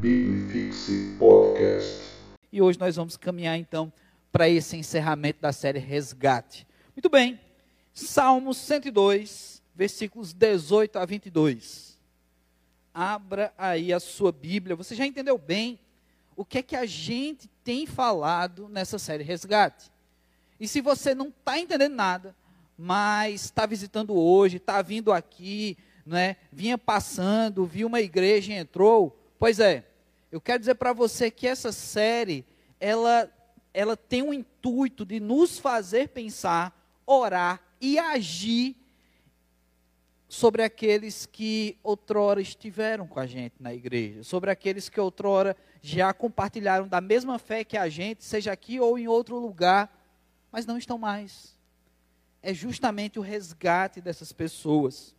Bibifixe Podcast. E hoje nós vamos caminhar então para esse encerramento da série Resgate. Muito bem, Salmos 102, versículos 18 a 22. Abra aí a sua Bíblia. Você já entendeu bem o que é que a gente tem falado nessa série Resgate? E se você não está entendendo nada, mas está visitando hoje, está vindo aqui, né, vinha passando, viu uma igreja e entrou, pois é, eu quero dizer para você que essa série, ela, ela tem o intuito de nos fazer pensar, orar e agir sobre aqueles que outrora estiveram com a gente na igreja, sobre aqueles que outrora já compartilharam da mesma fé que a gente, seja aqui ou em outro lugar, mas não estão mais. É justamente o resgate dessas pessoas.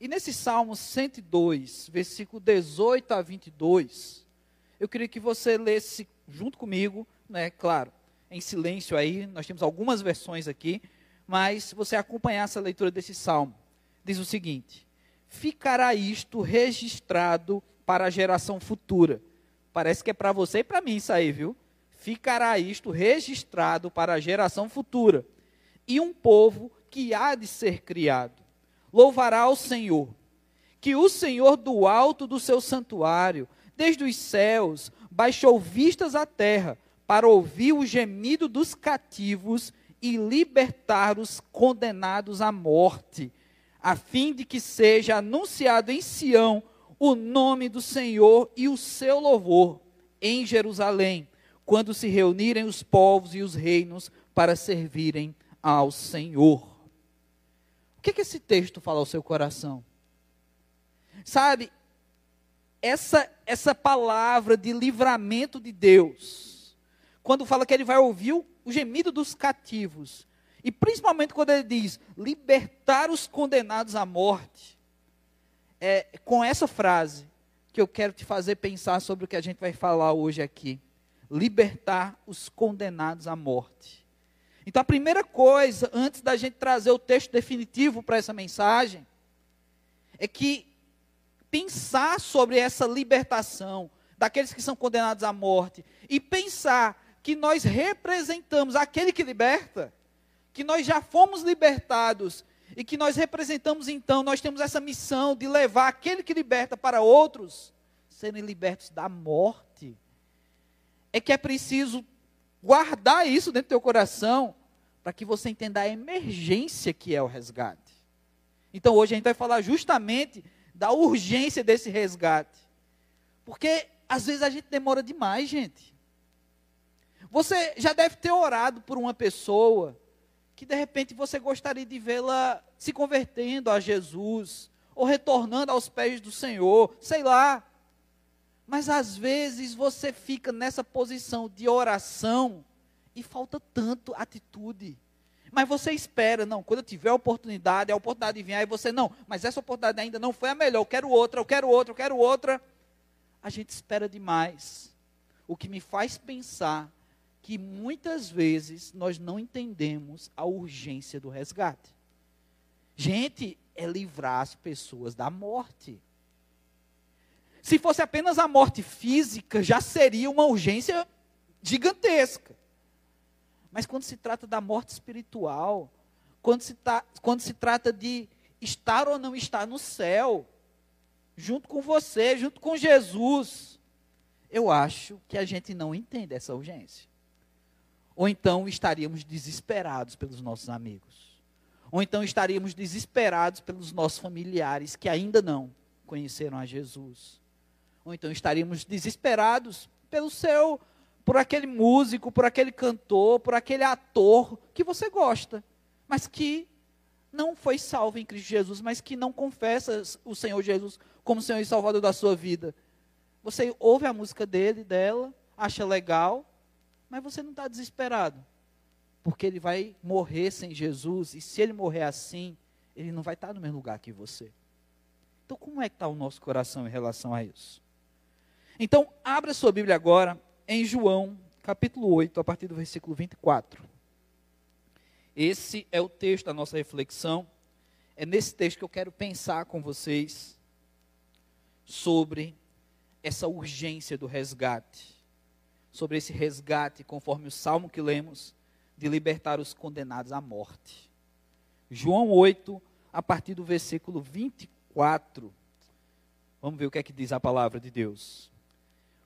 E nesse Salmo 102, versículo 18 a 22, eu queria que você lesse junto comigo, né, claro, em silêncio aí, nós temos algumas versões aqui, mas você acompanhasse a leitura desse salmo, diz o seguinte: Ficará isto registrado para a geração futura. Parece que é para você e para mim isso aí, viu? Ficará isto registrado para a geração futura. E um povo que há de ser criado louvará ao Senhor. Que o Senhor do alto do seu santuário desde os céus, baixou vistas à terra, para ouvir o gemido dos cativos e libertar os condenados à morte, a fim de que seja anunciado em Sião o nome do Senhor e o seu louvor em Jerusalém, quando se reunirem os povos e os reinos para servirem ao Senhor. O que, que esse texto fala ao seu coração? Sabe, essa, essa palavra de livramento de Deus, quando fala que ele vai ouvir o, o gemido dos cativos, e principalmente quando ele diz libertar os condenados à morte, é com essa frase que eu quero te fazer pensar sobre o que a gente vai falar hoje aqui. Libertar os condenados à morte. Então, a primeira coisa, antes da gente trazer o texto definitivo para essa mensagem, é que pensar sobre essa libertação daqueles que são condenados à morte e pensar que nós representamos aquele que liberta, que nós já fomos libertados e que nós representamos então, nós temos essa missão de levar aquele que liberta para outros serem libertos da morte. É que é preciso guardar isso dentro do teu coração para que você entenda a emergência que é o resgate. Então hoje a gente vai falar justamente da urgência desse resgate. Porque às vezes a gente demora demais, gente. Você já deve ter orado por uma pessoa que de repente você gostaria de vê-la se convertendo a Jesus, ou retornando aos pés do Senhor, sei lá. Mas às vezes você fica nessa posição de oração e falta tanto atitude. Mas você espera, não, quando eu tiver a oportunidade, a oportunidade de vir, aí você, não, mas essa oportunidade ainda não foi a melhor, eu quero outra, eu quero outra, eu quero outra. A gente espera demais. O que me faz pensar que muitas vezes nós não entendemos a urgência do resgate. Gente, é livrar as pessoas da morte. Se fosse apenas a morte física, já seria uma urgência gigantesca. Mas quando se trata da morte espiritual, quando se, tá, quando se trata de estar ou não estar no céu, junto com você, junto com Jesus, eu acho que a gente não entende essa urgência. Ou então estaríamos desesperados pelos nossos amigos. Ou então estaríamos desesperados pelos nossos familiares que ainda não conheceram a Jesus. Ou então estaríamos desesperados pelo seu por aquele músico, por aquele cantor, por aquele ator que você gosta, mas que não foi salvo em Cristo Jesus, mas que não confessa o Senhor Jesus como Senhor e Salvador da sua vida. Você ouve a música dele, dela, acha legal, mas você não está desesperado, porque ele vai morrer sem Jesus, e se ele morrer assim, ele não vai estar no mesmo lugar que você. Então, como é que está o nosso coração em relação a isso? Então, abra sua Bíblia agora em João, capítulo 8, a partir do versículo 24. Esse é o texto da nossa reflexão. É nesse texto que eu quero pensar com vocês sobre essa urgência do resgate. Sobre esse resgate, conforme o salmo que lemos, de libertar os condenados à morte. João 8, a partir do versículo 24. Vamos ver o que é que diz a palavra de Deus.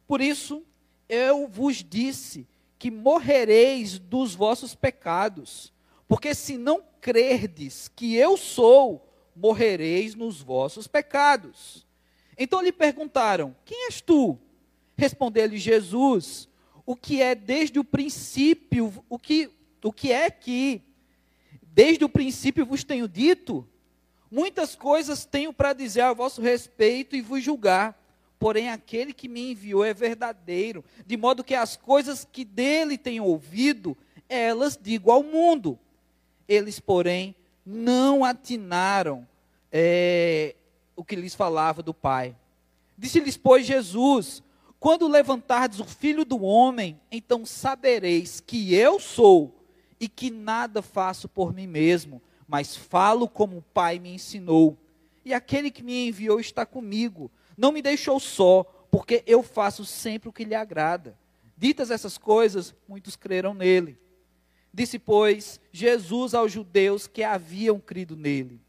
Por isso, eu vos disse que morrereis dos vossos pecados, porque se não crerdes que eu sou, morrereis nos vossos pecados. Então lhe perguntaram: Quem és tu? Respondeu-lhe Jesus: O que é desde o princípio, o que, o que é que desde o princípio vos tenho dito? Muitas coisas tenho para dizer a vosso respeito e vos julgar. Porém, aquele que me enviou é verdadeiro, de modo que as coisas que dele tenho ouvido, elas digo ao mundo. Eles, porém, não atinaram é, o que lhes falava do Pai. Disse-lhes, pois, Jesus: Quando levantardes o filho do homem, então sabereis que eu sou e que nada faço por mim mesmo, mas falo como o Pai me ensinou. E aquele que me enviou está comigo. Não me deixou só, porque eu faço sempre o que lhe agrada. Ditas essas coisas, muitos creram nele. Disse, pois, Jesus aos judeus que haviam crido nele: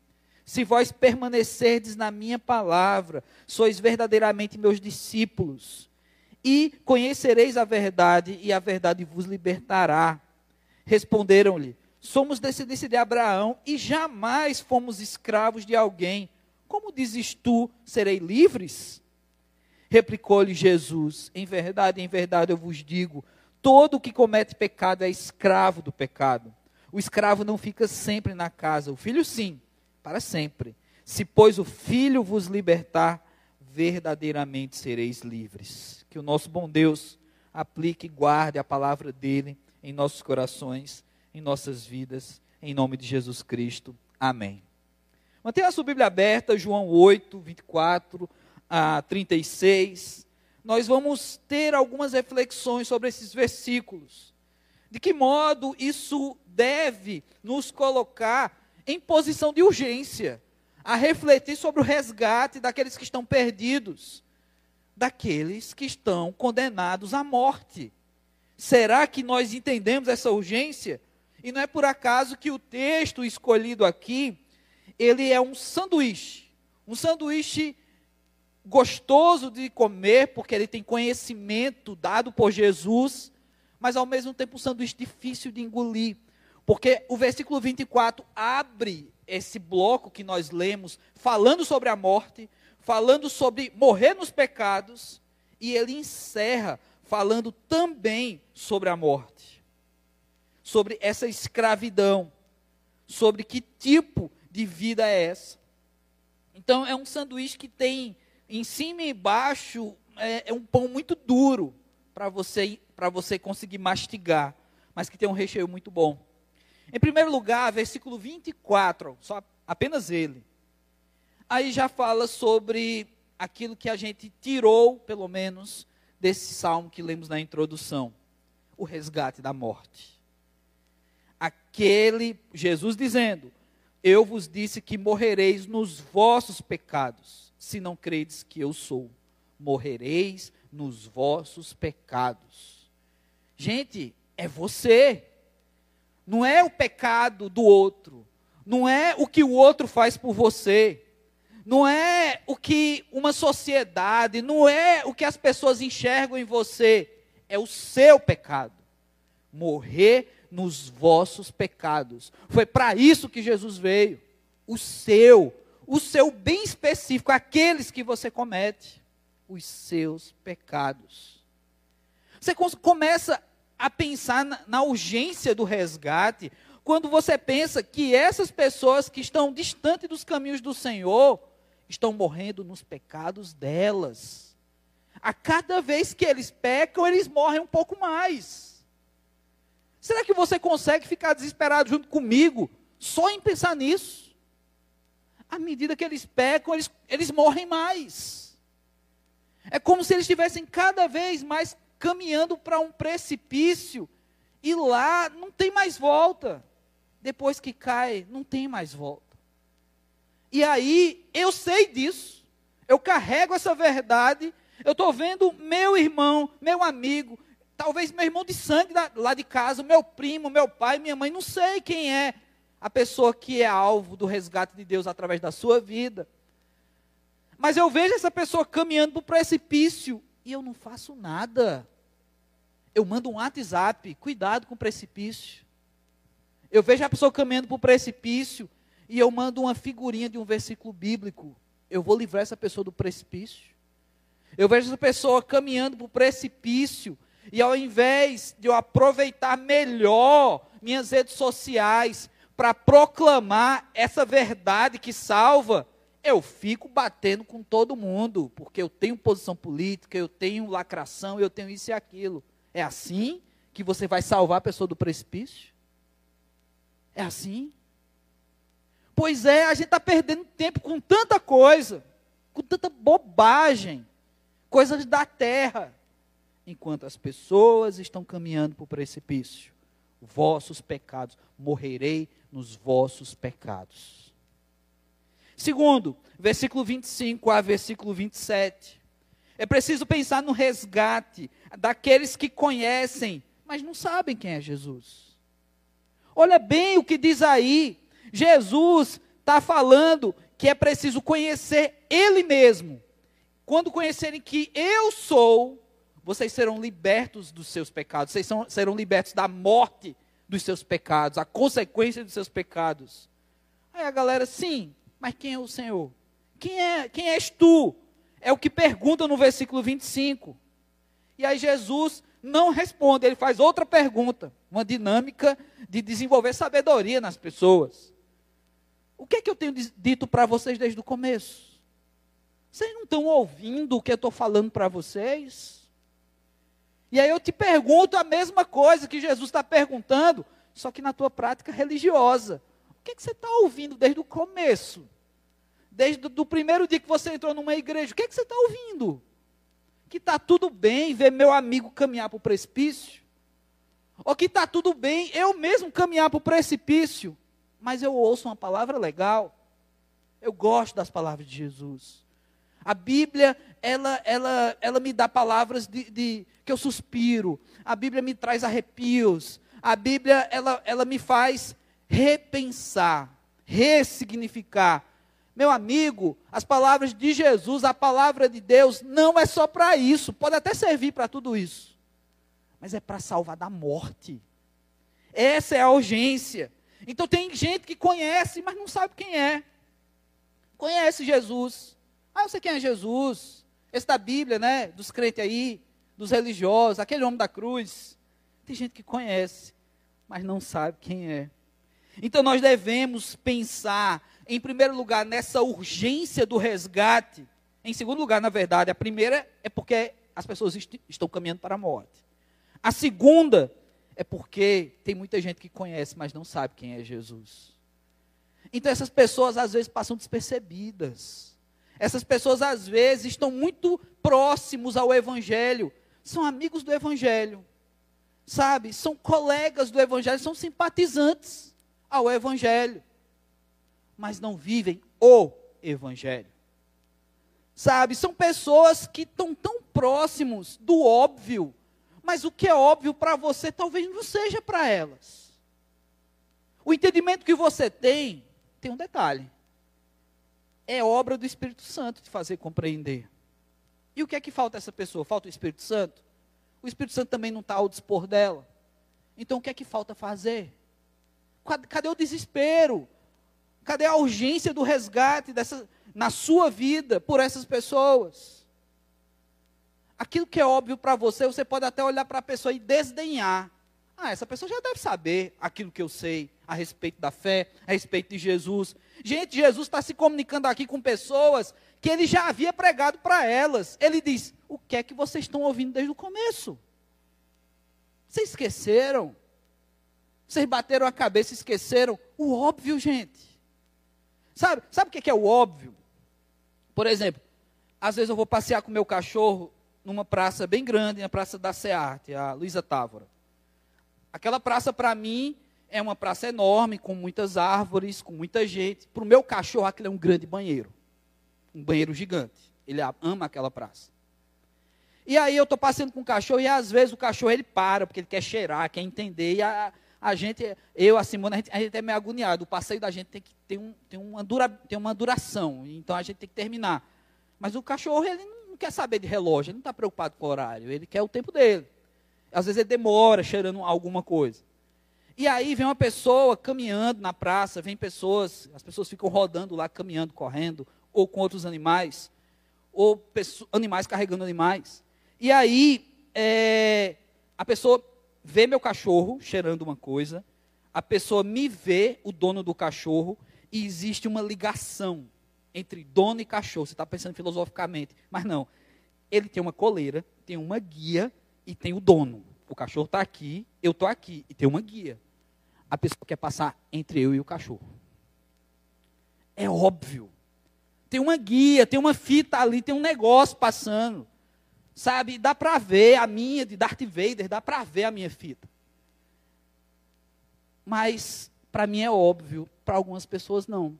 Se vós permanecerdes na minha palavra, sois verdadeiramente meus discípulos, e conhecereis a verdade, e a verdade vos libertará. Responderam-lhe: Somos descendência de Abraão e jamais fomos escravos de alguém. Como dizes tu, serei livres? Replicou-lhe Jesus: Em verdade, em verdade eu vos digo: todo que comete pecado é escravo do pecado. O escravo não fica sempre na casa, o filho sim, para sempre. Se, pois, o filho vos libertar, verdadeiramente sereis livres. Que o nosso bom Deus aplique e guarde a palavra dele em nossos corações, em nossas vidas, em nome de Jesus Cristo. Amém. Mantenha a sua Bíblia aberta, João 8, 24 a 36 nós vamos ter algumas reflexões sobre esses versículos. De que modo isso deve nos colocar em posição de urgência, a refletir sobre o resgate daqueles que estão perdidos, daqueles que estão condenados à morte. Será que nós entendemos essa urgência? E não é por acaso que o texto escolhido aqui, ele é um sanduíche, um sanduíche gostoso de comer, porque ele tem conhecimento dado por Jesus, mas ao mesmo tempo um sanduíche difícil de engolir. Porque o versículo 24 abre esse bloco que nós lemos, falando sobre a morte, falando sobre morrer nos pecados, e ele encerra falando também sobre a morte, sobre essa escravidão, sobre que tipo de vida é essa. Então é um sanduíche que tem em cima e embaixo é, é um pão muito duro para você você conseguir mastigar, mas que tem um recheio muito bom. Em primeiro lugar, versículo 24, só apenas ele. Aí já fala sobre aquilo que a gente tirou, pelo menos, desse salmo que lemos na introdução, o resgate da morte. Aquele Jesus dizendo: Eu vos disse que morrereis nos vossos pecados se não credes que eu sou. Morrereis nos vossos pecados. Gente, é você. Não é o pecado do outro. Não é o que o outro faz por você. Não é o que uma sociedade, não é o que as pessoas enxergam em você. É o seu pecado. Morrer nos vossos pecados. Foi para isso que Jesus veio. O seu o seu bem específico, aqueles que você comete, os seus pecados. Você começa a pensar na, na urgência do resgate quando você pensa que essas pessoas que estão distantes dos caminhos do Senhor estão morrendo nos pecados delas. A cada vez que eles pecam, eles morrem um pouco mais. Será que você consegue ficar desesperado junto comigo só em pensar nisso? à medida que eles pecam, eles, eles morrem mais. É como se eles estivessem cada vez mais caminhando para um precipício e lá não tem mais volta. Depois que cai, não tem mais volta. E aí, eu sei disso, eu carrego essa verdade, Eu estou vendo meu irmão, meu amigo, talvez meu irmão de sangue lá de casa, meu primo, meu pai, minha mãe, não sei quem é a pessoa que é alvo do resgate de Deus através da sua vida. Mas eu vejo essa pessoa caminhando para o precipício e eu não faço nada. Eu mando um WhatsApp, cuidado com o precipício. Eu vejo a pessoa caminhando para o precipício e eu mando uma figurinha de um versículo bíblico. Eu vou livrar essa pessoa do precipício. Eu vejo essa pessoa caminhando para o precipício e ao invés de eu aproveitar melhor minhas redes sociais para proclamar essa verdade que salva, eu fico batendo com todo mundo, porque eu tenho posição política, eu tenho lacração, eu tenho isso e aquilo. É assim que você vai salvar a pessoa do precipício? É assim? Pois é, a gente está perdendo tempo com tanta coisa, com tanta bobagem, coisas da terra, enquanto as pessoas estão caminhando para o precipício. Vossos pecados, morrerei nos vossos pecados. Segundo, versículo 25 a versículo 27. É preciso pensar no resgate daqueles que conhecem, mas não sabem quem é Jesus. Olha bem o que diz aí. Jesus está falando que é preciso conhecer Ele mesmo. Quando conhecerem que eu sou, vocês serão libertos dos seus pecados, vocês são, serão libertos da morte dos seus pecados, a consequência dos seus pecados. Aí a galera, sim, mas quem é o Senhor? Quem, é, quem és tu? É o que pergunta no versículo 25. E aí Jesus não responde, ele faz outra pergunta, uma dinâmica de desenvolver sabedoria nas pessoas. O que é que eu tenho dito para vocês desde o começo? Vocês não estão ouvindo o que eu estou falando para vocês? E aí eu te pergunto a mesma coisa que Jesus está perguntando, só que na tua prática religiosa que, que você está ouvindo desde o começo? Desde o primeiro dia que você entrou numa igreja, o que, que você está ouvindo? Que está tudo bem ver meu amigo caminhar para o precipício? Ou que está tudo bem eu mesmo caminhar para o precipício? Mas eu ouço uma palavra legal. Eu gosto das palavras de Jesus. A Bíblia, ela, ela, ela me dá palavras de, de, que eu suspiro. A Bíblia me traz arrepios. A Bíblia, ela, ela me faz repensar, ressignificar. Meu amigo, as palavras de Jesus, a palavra de Deus, não é só para isso, pode até servir para tudo isso, mas é para salvar da morte. Essa é a urgência. Então tem gente que conhece, mas não sabe quem é. Conhece Jesus. Ah, eu sei quem é Jesus. Esse da Bíblia, né? Dos crentes aí, dos religiosos, aquele homem da cruz. Tem gente que conhece, mas não sabe quem é. Então nós devemos pensar, em primeiro lugar, nessa urgência do resgate. Em segundo lugar, na verdade, a primeira é porque as pessoas est estão caminhando para a morte. A segunda é porque tem muita gente que conhece, mas não sabe quem é Jesus. Então essas pessoas às vezes passam despercebidas. Essas pessoas às vezes estão muito próximos ao evangelho, são amigos do evangelho. Sabe? São colegas do evangelho, são simpatizantes ao Evangelho, mas não vivem o Evangelho. Sabe, são pessoas que estão tão próximos do óbvio, mas o que é óbvio para você talvez não seja para elas. O entendimento que você tem, tem um detalhe. É obra do Espírito Santo de fazer compreender. E o que é que falta essa pessoa? Falta o Espírito Santo? O Espírito Santo também não está ao dispor dela. Então o que é que falta fazer? Cadê o desespero? Cadê a urgência do resgate dessa, na sua vida por essas pessoas? Aquilo que é óbvio para você, você pode até olhar para a pessoa e desdenhar. Ah, essa pessoa já deve saber aquilo que eu sei a respeito da fé, a respeito de Jesus. Gente, Jesus está se comunicando aqui com pessoas que ele já havia pregado para elas. Ele diz: O que é que vocês estão ouvindo desde o começo? Vocês esqueceram? Vocês bateram a cabeça e esqueceram o óbvio, gente. Sabe, sabe o que é o óbvio? Por exemplo, às vezes eu vou passear com meu cachorro numa praça bem grande, na praça da SEARTE, a Luísa Távora. Aquela praça, para mim, é uma praça enorme, com muitas árvores, com muita gente. Para o meu cachorro, aquilo é um grande banheiro. Um banheiro gigante. Ele ama aquela praça. E aí eu estou passeando com o cachorro e às vezes o cachorro ele para, porque ele quer cheirar, quer entender. E a, a gente, eu, a Simone, a gente, a gente é meio agoniado. O passeio da gente tem que ter, um, tem uma, dura, tem uma duração. Então a gente tem que terminar. Mas o cachorro, ele não quer saber de relógio, ele não está preocupado com o horário, ele quer o tempo dele. Às vezes ele demora cheirando alguma coisa. E aí vem uma pessoa caminhando na praça, vem pessoas, as pessoas ficam rodando lá, caminhando, correndo, ou com outros animais, ou pessoas, animais carregando animais. E aí, é, a pessoa vê meu cachorro cheirando uma coisa, a pessoa me vê, o dono do cachorro, e existe uma ligação entre dono e cachorro. Você está pensando filosoficamente, mas não. Ele tem uma coleira, tem uma guia e tem o dono. O cachorro está aqui, eu estou aqui e tem uma guia. A pessoa quer passar entre eu e o cachorro. É óbvio. Tem uma guia, tem uma fita ali, tem um negócio passando. Sabe, dá para ver a minha de Darth Vader, dá para ver a minha fita. Mas para mim é óbvio, para algumas pessoas não.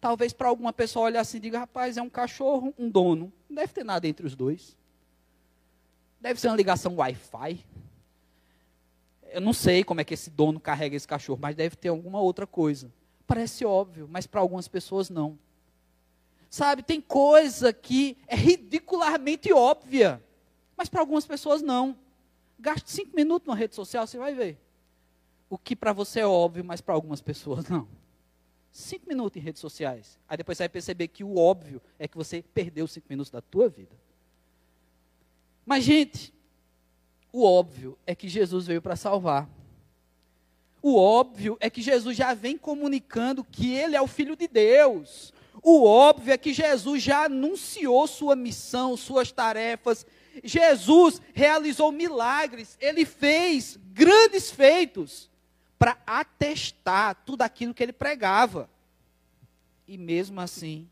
Talvez para alguma pessoa olhe assim e diga, rapaz, é um cachorro, um dono. Não deve ter nada entre os dois. Deve ser uma ligação Wi-Fi. Eu não sei como é que esse dono carrega esse cachorro, mas deve ter alguma outra coisa. Parece óbvio, mas para algumas pessoas não. Sabe, tem coisa que é ridicularmente óbvia, mas para algumas pessoas não. Gaste cinco minutos numa rede social, você vai ver. O que para você é óbvio, mas para algumas pessoas não. Cinco minutos em redes sociais. Aí depois você vai perceber que o óbvio é que você perdeu cinco minutos da tua vida. Mas, gente, o óbvio é que Jesus veio para salvar. O óbvio é que Jesus já vem comunicando que ele é o Filho de Deus. O óbvio é que Jesus já anunciou sua missão, suas tarefas. Jesus realizou milagres, ele fez grandes feitos para atestar tudo aquilo que ele pregava. E mesmo assim,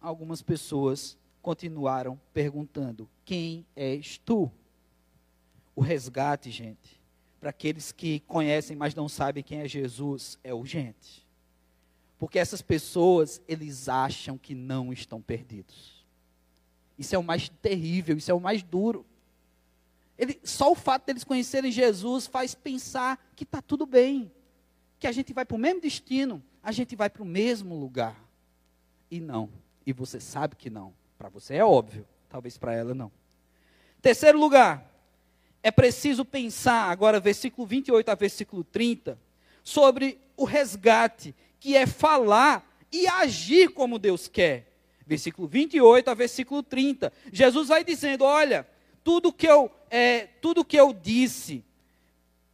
algumas pessoas continuaram perguntando: Quem és tu? O resgate, gente, para aqueles que conhecem, mas não sabem quem é Jesus, é urgente. Porque essas pessoas, eles acham que não estão perdidos. Isso é o mais terrível, isso é o mais duro. Ele, só o fato deles conhecerem Jesus faz pensar que está tudo bem, que a gente vai para o mesmo destino, a gente vai para o mesmo lugar. E não. E você sabe que não. Para você é óbvio, talvez para ela não. Terceiro lugar, é preciso pensar, agora, versículo 28 a versículo 30, sobre o resgate que é falar e agir como Deus quer. Versículo 28 a versículo 30. Jesus vai dizendo: Olha, tudo que eu, é, tudo que eu disse,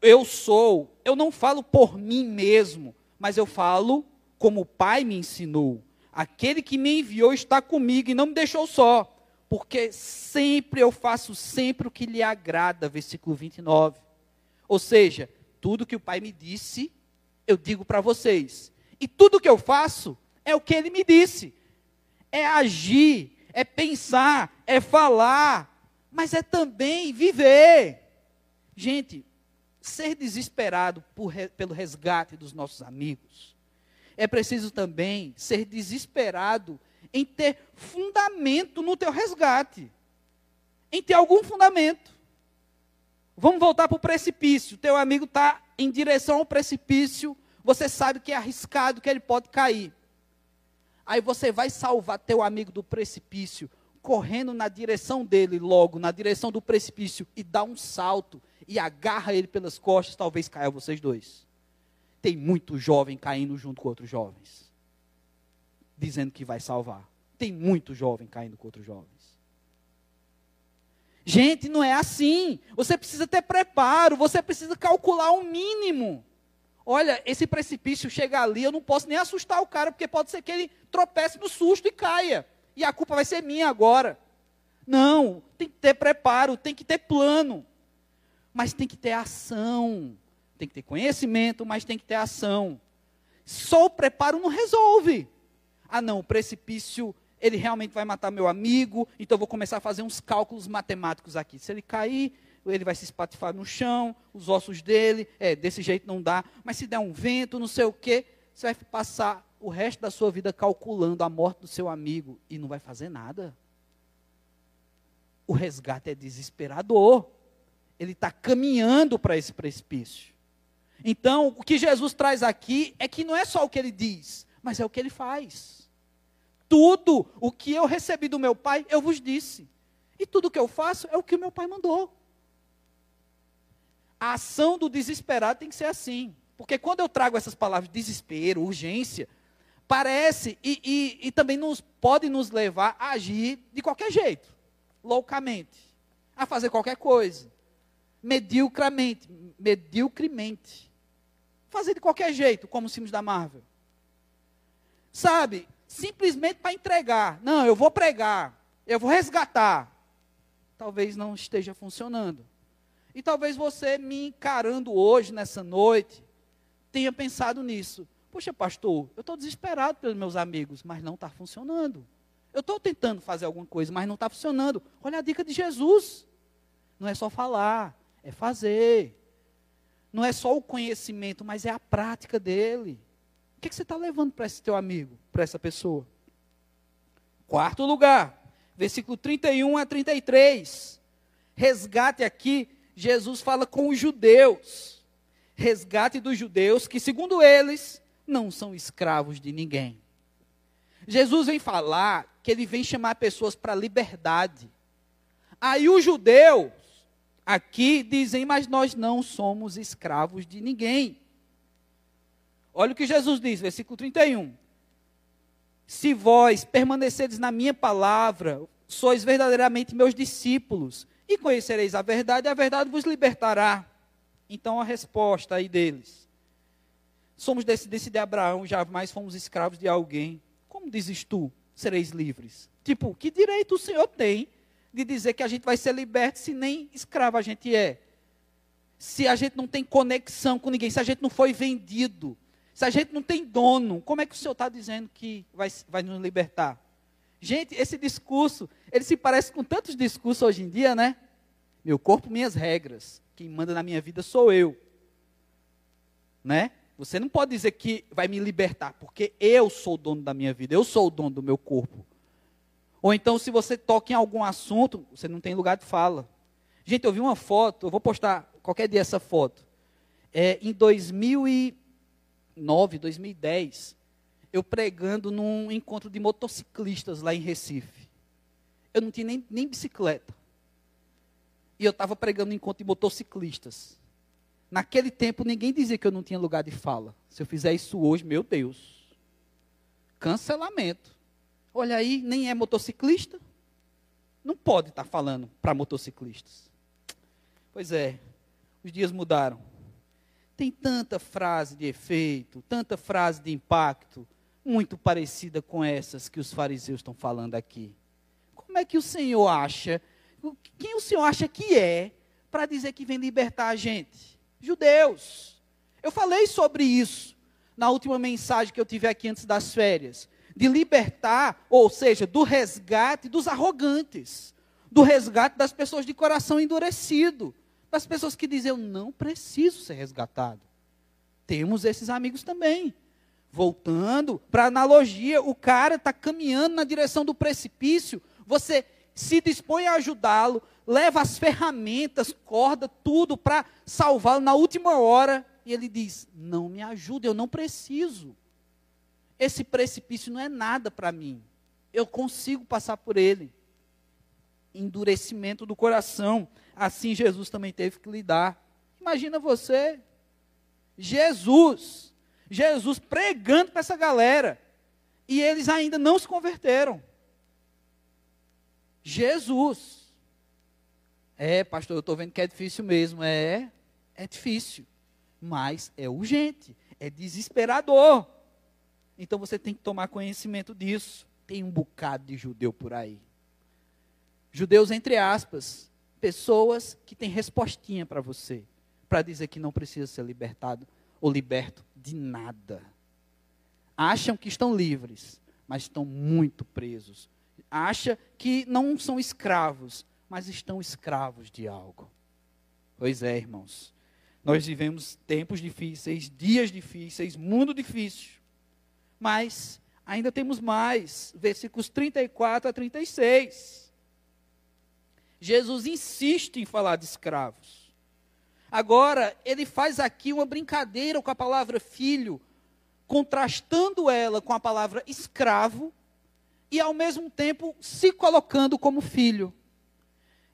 eu sou, eu não falo por mim mesmo, mas eu falo como o Pai me ensinou. Aquele que me enviou está comigo e não me deixou só, porque sempre eu faço sempre o que lhe agrada. Versículo 29. Ou seja, tudo que o Pai me disse, eu digo para vocês. E tudo que eu faço é o que ele me disse. É agir, é pensar, é falar, mas é também viver. Gente, ser desesperado por, pelo resgate dos nossos amigos, é preciso também ser desesperado em ter fundamento no teu resgate, em ter algum fundamento. Vamos voltar para o precipício. Teu amigo está em direção ao precipício, você sabe que é arriscado, que ele pode cair. Aí você vai salvar teu amigo do precipício, correndo na direção dele, logo, na direção do precipício, e dá um salto e agarra ele pelas costas, talvez caia vocês dois. Tem muito jovem caindo junto com outros jovens, dizendo que vai salvar. Tem muito jovem caindo com outros jovens. Gente, não é assim. Você precisa ter preparo, você precisa calcular o mínimo. Olha, esse precipício chega ali, eu não posso nem assustar o cara, porque pode ser que ele tropece no susto e caia. E a culpa vai ser minha agora. Não, tem que ter preparo, tem que ter plano. Mas tem que ter ação. Tem que ter conhecimento, mas tem que ter ação. Só o preparo não resolve. Ah, não, o precipício, ele realmente vai matar meu amigo, então eu vou começar a fazer uns cálculos matemáticos aqui. Se ele cair, ele vai se espatifar no chão, os ossos dele, é, desse jeito não dá, mas se der um vento, não sei o quê, você vai passar o resto da sua vida calculando a morte do seu amigo e não vai fazer nada. o resgate é desesperador. Ele está caminhando para esse precipício. Então, o que Jesus traz aqui é que não é só o que ele diz, mas é o que ele faz. Tudo o que eu recebi do meu pai, eu vos disse. E tudo o que eu faço é o que o meu pai mandou. A ação do desesperado tem que ser assim. Porque quando eu trago essas palavras desespero, urgência, parece e, e, e também nos, pode nos levar a agir de qualquer jeito, loucamente, a fazer qualquer coisa, mediocramente, mediocremente, fazer de qualquer jeito, como os filmes da Marvel. Sabe, simplesmente para entregar. Não, eu vou pregar, eu vou resgatar. Talvez não esteja funcionando. E talvez você me encarando hoje, nessa noite, tenha pensado nisso. Poxa, pastor, eu estou desesperado pelos meus amigos, mas não está funcionando. Eu estou tentando fazer alguma coisa, mas não está funcionando. Olha a dica de Jesus. Não é só falar, é fazer. Não é só o conhecimento, mas é a prática dele. Que, que você está levando para esse teu amigo, para essa pessoa? Quarto lugar, versículo 31 a 33. Resgate aqui, Jesus fala com os judeus. Resgate dos judeus que, segundo eles, não são escravos de ninguém. Jesus vem falar que ele vem chamar pessoas para liberdade. Aí os judeus aqui dizem, mas nós não somos escravos de ninguém. Olha o que Jesus diz, versículo 31. Se vós permaneceres na minha palavra, sois verdadeiramente meus discípulos, e conhecereis a verdade, e a verdade vos libertará. Então a resposta aí deles somos descendentes de Abraão, jamais fomos escravos de alguém. Como dizes tu, sereis livres? Tipo, que direito o Senhor tem de dizer que a gente vai ser liberto se nem escravo a gente é? Se a gente não tem conexão com ninguém, se a gente não foi vendido, se a gente não tem dono, como é que o Senhor está dizendo que vai, vai nos libertar? Gente, esse discurso, ele se parece com tantos discursos hoje em dia, né? Meu corpo, minhas regras. Quem manda na minha vida sou eu. Né? Você não pode dizer que vai me libertar, porque eu sou o dono da minha vida, eu sou o dono do meu corpo. Ou então, se você toca em algum assunto, você não tem lugar de fala. Gente, eu vi uma foto, eu vou postar qualquer dia essa foto. É, em 2009, 2010, eu pregando num encontro de motociclistas lá em Recife. Eu não tinha nem, nem bicicleta. E eu estava pregando um encontro de motociclistas. Naquele tempo, ninguém dizia que eu não tinha lugar de fala. Se eu fizer isso hoje, meu Deus. Cancelamento. Olha aí, nem é motociclista. Não pode estar falando para motociclistas. Pois é, os dias mudaram. Tem tanta frase de efeito, tanta frase de impacto, muito parecida com essas que os fariseus estão falando aqui. Como é que o Senhor acha? Quem o Senhor acha que é para dizer que vem libertar a gente? judeus. Eu falei sobre isso na última mensagem que eu tive aqui antes das férias. De libertar, ou seja, do resgate dos arrogantes, do resgate das pessoas de coração endurecido, das pessoas que dizem: Eu não preciso ser resgatado. Temos esses amigos também. Voltando para a analogia, o cara está caminhando na direção do precipício, você se dispõe a ajudá-lo, leva as ferramentas, corda, tudo para salvá-lo na última hora. E ele diz: Não me ajuda, eu não preciso. Esse precipício não é nada para mim. Eu consigo passar por ele. Endurecimento do coração. Assim Jesus também teve que lidar. Imagina você, Jesus, Jesus pregando para essa galera. E eles ainda não se converteram. Jesus. É, pastor, eu estou vendo que é difícil mesmo. É, é difícil. Mas é urgente, é desesperador. Então você tem que tomar conhecimento disso. Tem um bocado de judeu por aí. Judeus, entre aspas, pessoas que têm respostinha para você, para dizer que não precisa ser libertado ou liberto de nada. Acham que estão livres, mas estão muito presos. Acha que não são escravos, mas estão escravos de algo. Pois é, irmãos. Nós vivemos tempos difíceis, dias difíceis, mundo difícil. Mas ainda temos mais, versículos 34 a 36. Jesus insiste em falar de escravos. Agora, ele faz aqui uma brincadeira com a palavra filho, contrastando ela com a palavra escravo e, ao mesmo tempo, se colocando como filho.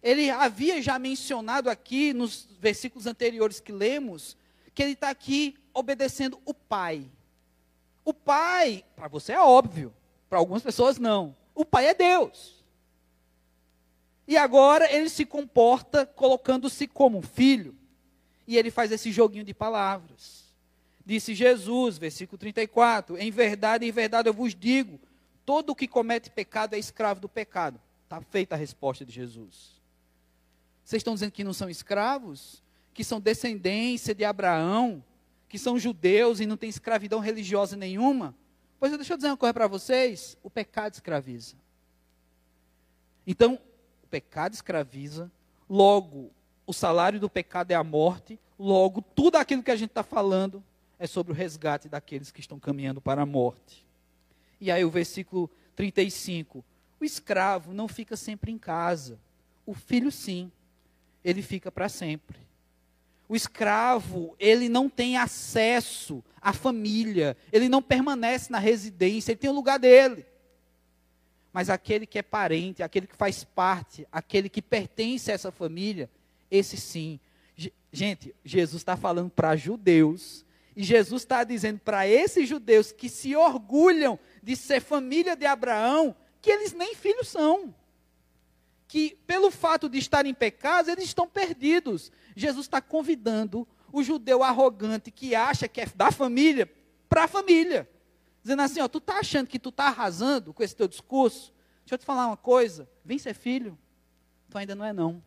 Ele havia já mencionado aqui, nos versículos anteriores que lemos, que ele está aqui obedecendo o pai. O pai, para você é óbvio, para algumas pessoas não. O pai é Deus. E agora ele se comporta colocando-se como um filho. E ele faz esse joguinho de palavras. Disse Jesus, versículo 34: Em verdade, em verdade eu vos digo: todo o que comete pecado é escravo do pecado. Está feita a resposta de Jesus. Vocês estão dizendo que não são escravos? Que são descendência de Abraão? Que são judeus e não tem escravidão religiosa nenhuma? Pois deixa eu dizer uma coisa para vocês: o pecado escraviza. Então, pecado escraviza, logo, o salário do pecado é a morte, logo, tudo aquilo que a gente está falando é sobre o resgate daqueles que estão caminhando para a morte. E aí o versículo 35: o escravo não fica sempre em casa, o filho sim, ele fica para sempre. O escravo, ele não tem acesso à família, ele não permanece na residência, ele tem o lugar dele. Mas aquele que é parente, aquele que faz parte, aquele que pertence a essa família, esse sim. Gente, Jesus está falando para judeus, e Jesus está dizendo para esses judeus que se orgulham de ser família de Abraão, que eles nem filhos são que, pelo fato de estarem em pecado, eles estão perdidos. Jesus está convidando o judeu arrogante que acha que é da família para a família. Dizendo assim: ó, tu está achando que tu está arrasando com esse teu discurso? Deixa eu te falar uma coisa: vem ser filho. Tu ainda não é, não.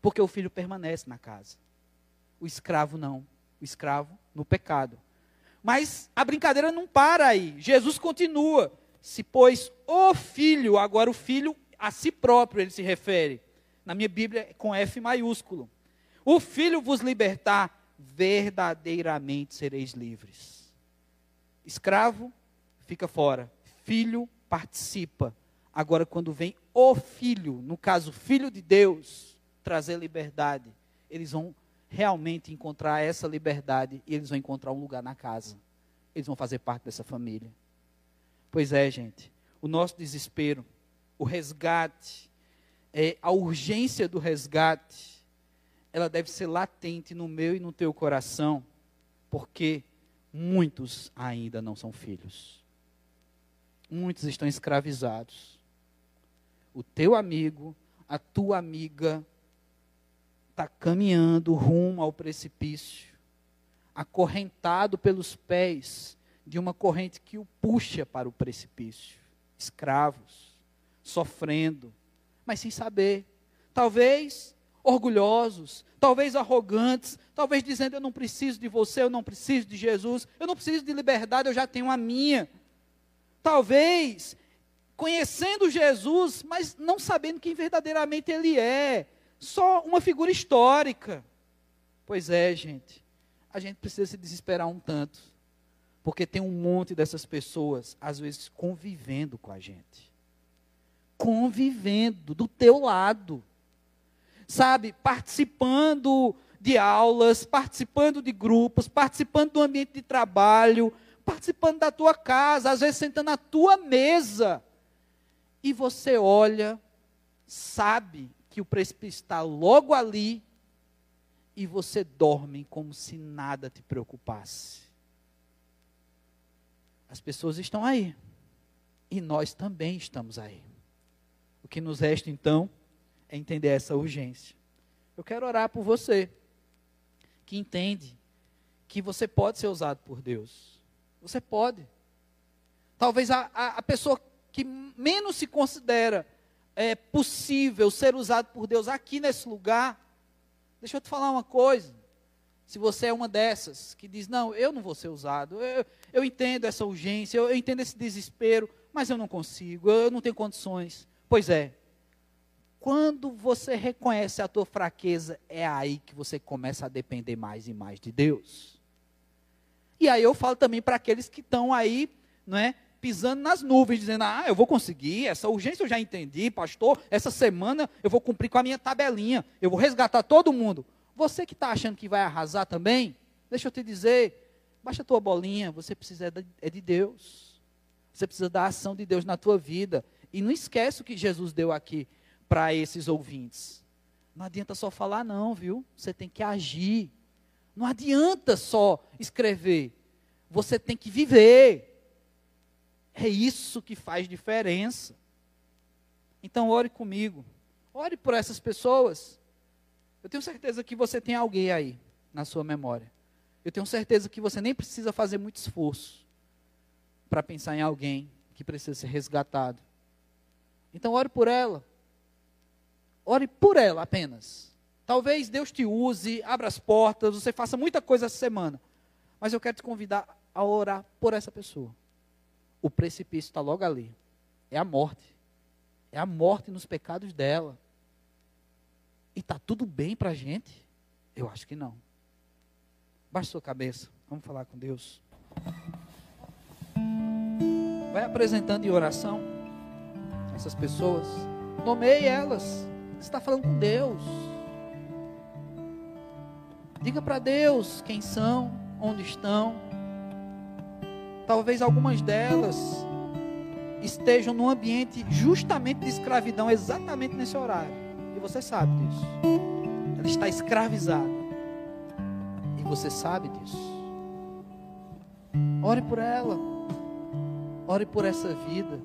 Porque o filho permanece na casa. O escravo não. O escravo no pecado. Mas a brincadeira não para aí. Jesus continua. Se, pois, o filho, agora o filho a si próprio ele se refere. Na minha Bíblia, com F maiúsculo. O filho vos libertar, verdadeiramente sereis livres. Escravo, fica fora. Filho, participa. Agora, quando vem o filho, no caso, filho de Deus, trazer liberdade, eles vão realmente encontrar essa liberdade e eles vão encontrar um lugar na casa. Eles vão fazer parte dessa família. Pois é, gente. O nosso desespero o resgate, é, a urgência do resgate, ela deve ser latente no meu e no teu coração, porque muitos ainda não são filhos. Muitos estão escravizados. O teu amigo, a tua amiga, está caminhando rumo ao precipício, acorrentado pelos pés de uma corrente que o puxa para o precipício. Escravos sofrendo, mas sem saber. Talvez orgulhosos, talvez arrogantes, talvez dizendo: Eu não preciso de você, eu não preciso de Jesus, eu não preciso de liberdade, eu já tenho a minha. Talvez conhecendo Jesus, mas não sabendo quem verdadeiramente ele é, só uma figura histórica. Pois é, gente, a gente precisa se desesperar um tanto, porque tem um monte dessas pessoas, às vezes, convivendo com a gente convivendo do teu lado. Sabe, participando de aulas, participando de grupos, participando do ambiente de trabalho, participando da tua casa, às vezes sentando na tua mesa. E você olha, sabe que o precipício está logo ali, e você dorme como se nada te preocupasse. As pessoas estão aí. E nós também estamos aí. O que nos resta então entender essa urgência. Eu quero orar por você, que entende que você pode ser usado por Deus. Você pode. Talvez a, a, a pessoa que menos se considera é, possível ser usado por Deus aqui nesse lugar. Deixa eu te falar uma coisa. Se você é uma dessas que diz, não, eu não vou ser usado, eu, eu entendo essa urgência, eu, eu entendo esse desespero, mas eu não consigo, eu não tenho condições. Pois é. Quando você reconhece a tua fraqueza, é aí que você começa a depender mais e mais de Deus. E aí eu falo também para aqueles que estão aí, não é, pisando nas nuvens, dizendo: Ah, eu vou conseguir, essa urgência eu já entendi, pastor. Essa semana eu vou cumprir com a minha tabelinha, eu vou resgatar todo mundo. Você que está achando que vai arrasar também, deixa eu te dizer: baixa a tua bolinha, você precisa é de, é de Deus. Você precisa da ação de Deus na tua vida. E não esquece o que Jesus deu aqui para esses ouvintes. Não adianta só falar, não, viu? Você tem que agir. Não adianta só escrever. Você tem que viver. É isso que faz diferença. Então, ore comigo. Ore por essas pessoas. Eu tenho certeza que você tem alguém aí na sua memória. Eu tenho certeza que você nem precisa fazer muito esforço para pensar em alguém que precisa ser resgatado. Então, ore por ela. Ore por ela apenas. Talvez Deus te use, abra as portas, você faça muita coisa essa semana. Mas eu quero te convidar a orar por essa pessoa o precipício está logo ali. É a morte. É a morte nos pecados dela. E está tudo bem para a gente? Eu acho que não. Baixe sua cabeça. Vamos falar com Deus. Vai apresentando em oração essas pessoas. Nomeie elas. Você está falando com Deus. Diga para Deus quem são, onde estão. Talvez algumas delas estejam num ambiente justamente de escravidão, exatamente nesse horário. E você sabe disso. Ela está escravizada. E você sabe disso. Ore por ela. Ore por essa vida.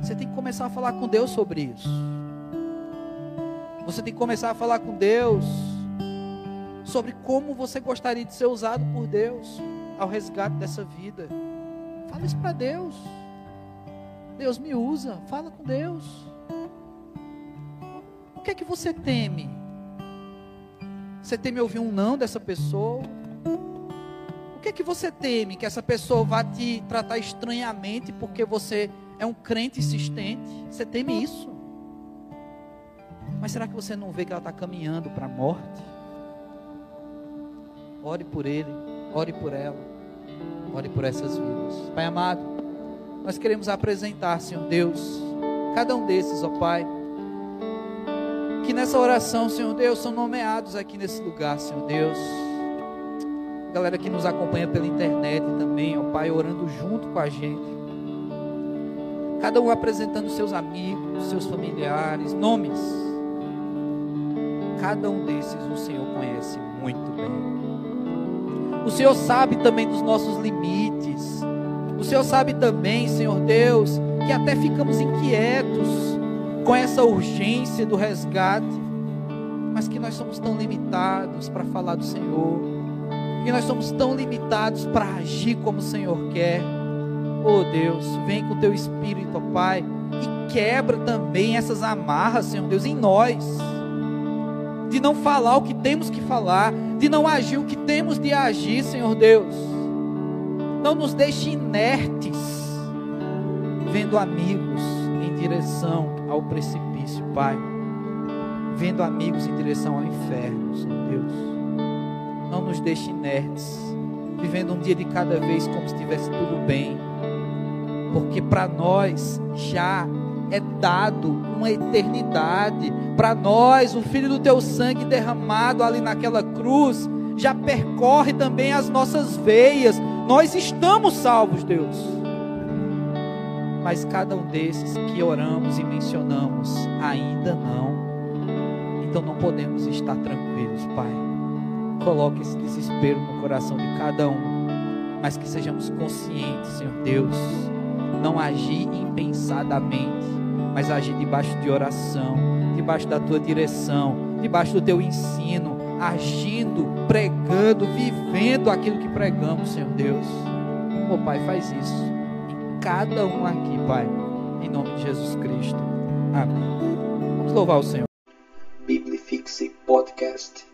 Você tem que começar a falar com Deus sobre isso. Você tem que começar a falar com Deus sobre como você gostaria de ser usado por Deus ao resgate dessa vida. Fala isso para Deus. Deus me usa, fala com Deus. O que é que você teme? Você teme ouvir um não dessa pessoa? O que é que você teme que essa pessoa vá te tratar estranhamente porque você é um crente insistente? Você teme isso? Mas será que você não vê que ela está caminhando para a morte? Ore por ele, ore por ela. Ore por essas vidas. Pai amado, nós queremos apresentar, Senhor Deus, cada um desses, ó Pai. Que nessa oração, Senhor Deus, são nomeados aqui nesse lugar, Senhor Deus. Galera que nos acompanha pela internet também, ó Pai, orando junto com a gente. Cada um apresentando seus amigos, seus familiares, nomes. Cada um desses o Senhor conhece muito bem. O Senhor sabe também dos nossos limites. O Senhor sabe também, Senhor Deus, que até ficamos inquietos com essa urgência do resgate, mas que nós somos tão limitados para falar do Senhor, que nós somos tão limitados para agir como o Senhor quer. Oh Deus, vem com o teu espírito, ó Pai, e quebra também essas amarras, Senhor Deus, em nós de não falar o que temos que falar, de não agir o que temos de agir, Senhor Deus. Não nos deixe inertes, vendo amigos em direção ao precipício, Pai. Vendo amigos em direção ao inferno, Senhor Deus. Não nos deixe inertes, vivendo um dia de cada vez como se estivesse tudo bem. Porque para nós já é dado uma eternidade. Para nós, o Filho do teu sangue derramado ali naquela cruz já percorre também as nossas veias. Nós estamos salvos, Deus. Mas cada um desses que oramos e mencionamos, ainda não. Então não podemos estar tranquilos, Pai. Coloque esse desespero no coração de cada um, mas que sejamos conscientes, Senhor Deus, não agir impensadamente, mas agir debaixo de oração, debaixo da tua direção, debaixo do teu ensino, agindo, pregando, vivendo aquilo que pregamos, Senhor Deus. Oh Pai, faz isso em cada um aqui, Pai, em nome de Jesus Cristo. Amém. Vamos louvar o Senhor. Biblifixe Podcast.